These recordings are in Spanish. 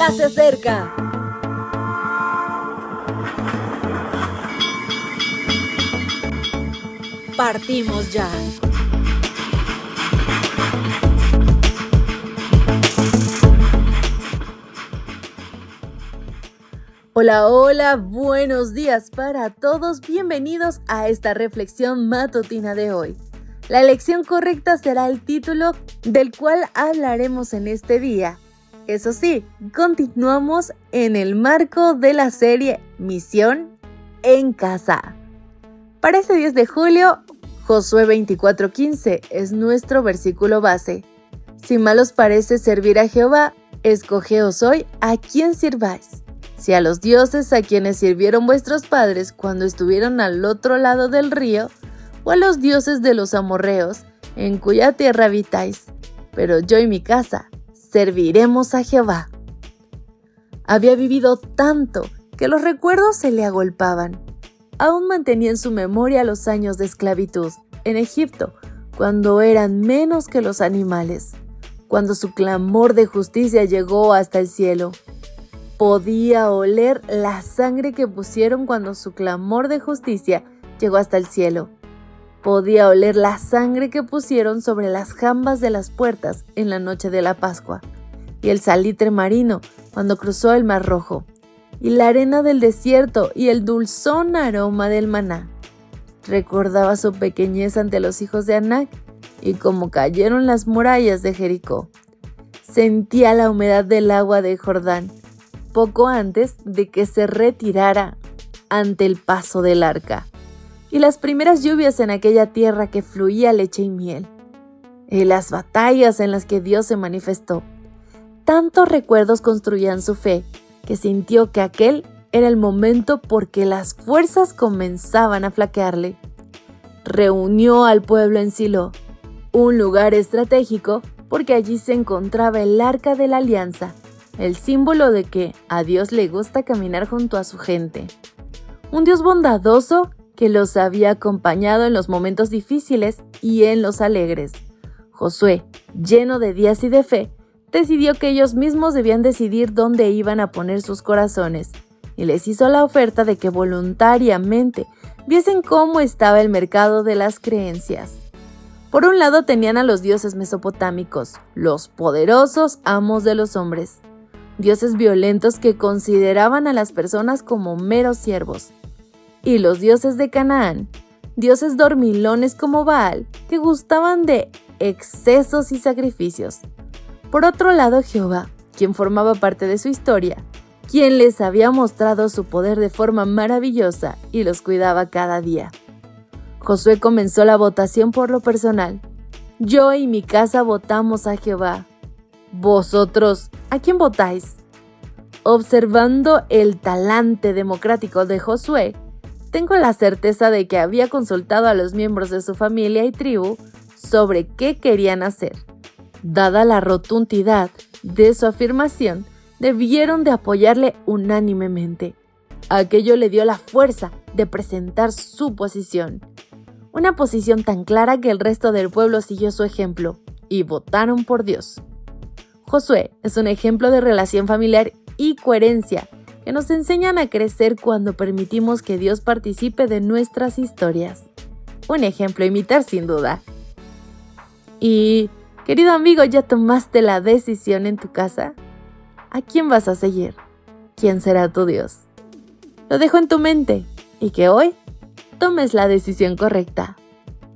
ya se acerca. Partimos ya. Hola, hola, buenos días para todos. Bienvenidos a esta reflexión matutina de hoy. La elección correcta será el título del cual hablaremos en este día. Eso sí, continuamos en el marco de la serie Misión en Casa. Para este 10 de julio, Josué 24:15 es nuestro versículo base. Si mal os parece servir a Jehová, escogeos hoy a quien sirváis. Si a los dioses a quienes sirvieron vuestros padres cuando estuvieron al otro lado del río, o a los dioses de los amorreos, en cuya tierra habitáis. Pero yo y mi casa serviremos a Jehová. Había vivido tanto que los recuerdos se le agolpaban. Aún mantenía en su memoria los años de esclavitud en Egipto, cuando eran menos que los animales, cuando su clamor de justicia llegó hasta el cielo. Podía oler la sangre que pusieron cuando su clamor de justicia llegó hasta el cielo. Podía oler la sangre que pusieron sobre las jambas de las puertas en la noche de la Pascua, y el salitre marino cuando cruzó el Mar Rojo, y la arena del desierto y el dulzón aroma del maná. Recordaba su pequeñez ante los hijos de Anac y cómo cayeron las murallas de Jericó. Sentía la humedad del agua de Jordán, poco antes de que se retirara ante el paso del arca y las primeras lluvias en aquella tierra que fluía leche y miel, y las batallas en las que Dios se manifestó. Tantos recuerdos construían su fe que sintió que aquel era el momento porque las fuerzas comenzaban a flaquearle. Reunió al pueblo en Silo, un lugar estratégico porque allí se encontraba el arca de la alianza, el símbolo de que a Dios le gusta caminar junto a su gente. Un Dios bondadoso que los había acompañado en los momentos difíciles y en los alegres. Josué, lleno de días y de fe, decidió que ellos mismos debían decidir dónde iban a poner sus corazones, y les hizo la oferta de que voluntariamente viesen cómo estaba el mercado de las creencias. Por un lado tenían a los dioses mesopotámicos, los poderosos amos de los hombres, dioses violentos que consideraban a las personas como meros siervos, y los dioses de Canaán, dioses dormilones como Baal, que gustaban de excesos y sacrificios. Por otro lado, Jehová, quien formaba parte de su historia, quien les había mostrado su poder de forma maravillosa y los cuidaba cada día. Josué comenzó la votación por lo personal. Yo y mi casa votamos a Jehová. Vosotros, ¿a quién votáis? Observando el talante democrático de Josué, tengo la certeza de que había consultado a los miembros de su familia y tribu sobre qué querían hacer. Dada la rotundidad de su afirmación, debieron de apoyarle unánimemente. Aquello le dio la fuerza de presentar su posición. Una posición tan clara que el resto del pueblo siguió su ejemplo y votaron por Dios. Josué es un ejemplo de relación familiar y coherencia que nos enseñan a crecer cuando permitimos que Dios participe de nuestras historias. Un ejemplo a imitar sin duda. Y, querido amigo, ¿ya tomaste la decisión en tu casa? ¿A quién vas a seguir? ¿Quién será tu Dios? Lo dejo en tu mente y que hoy tomes la decisión correcta.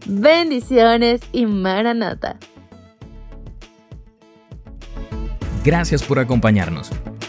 Bendiciones y maranata. Gracias por acompañarnos.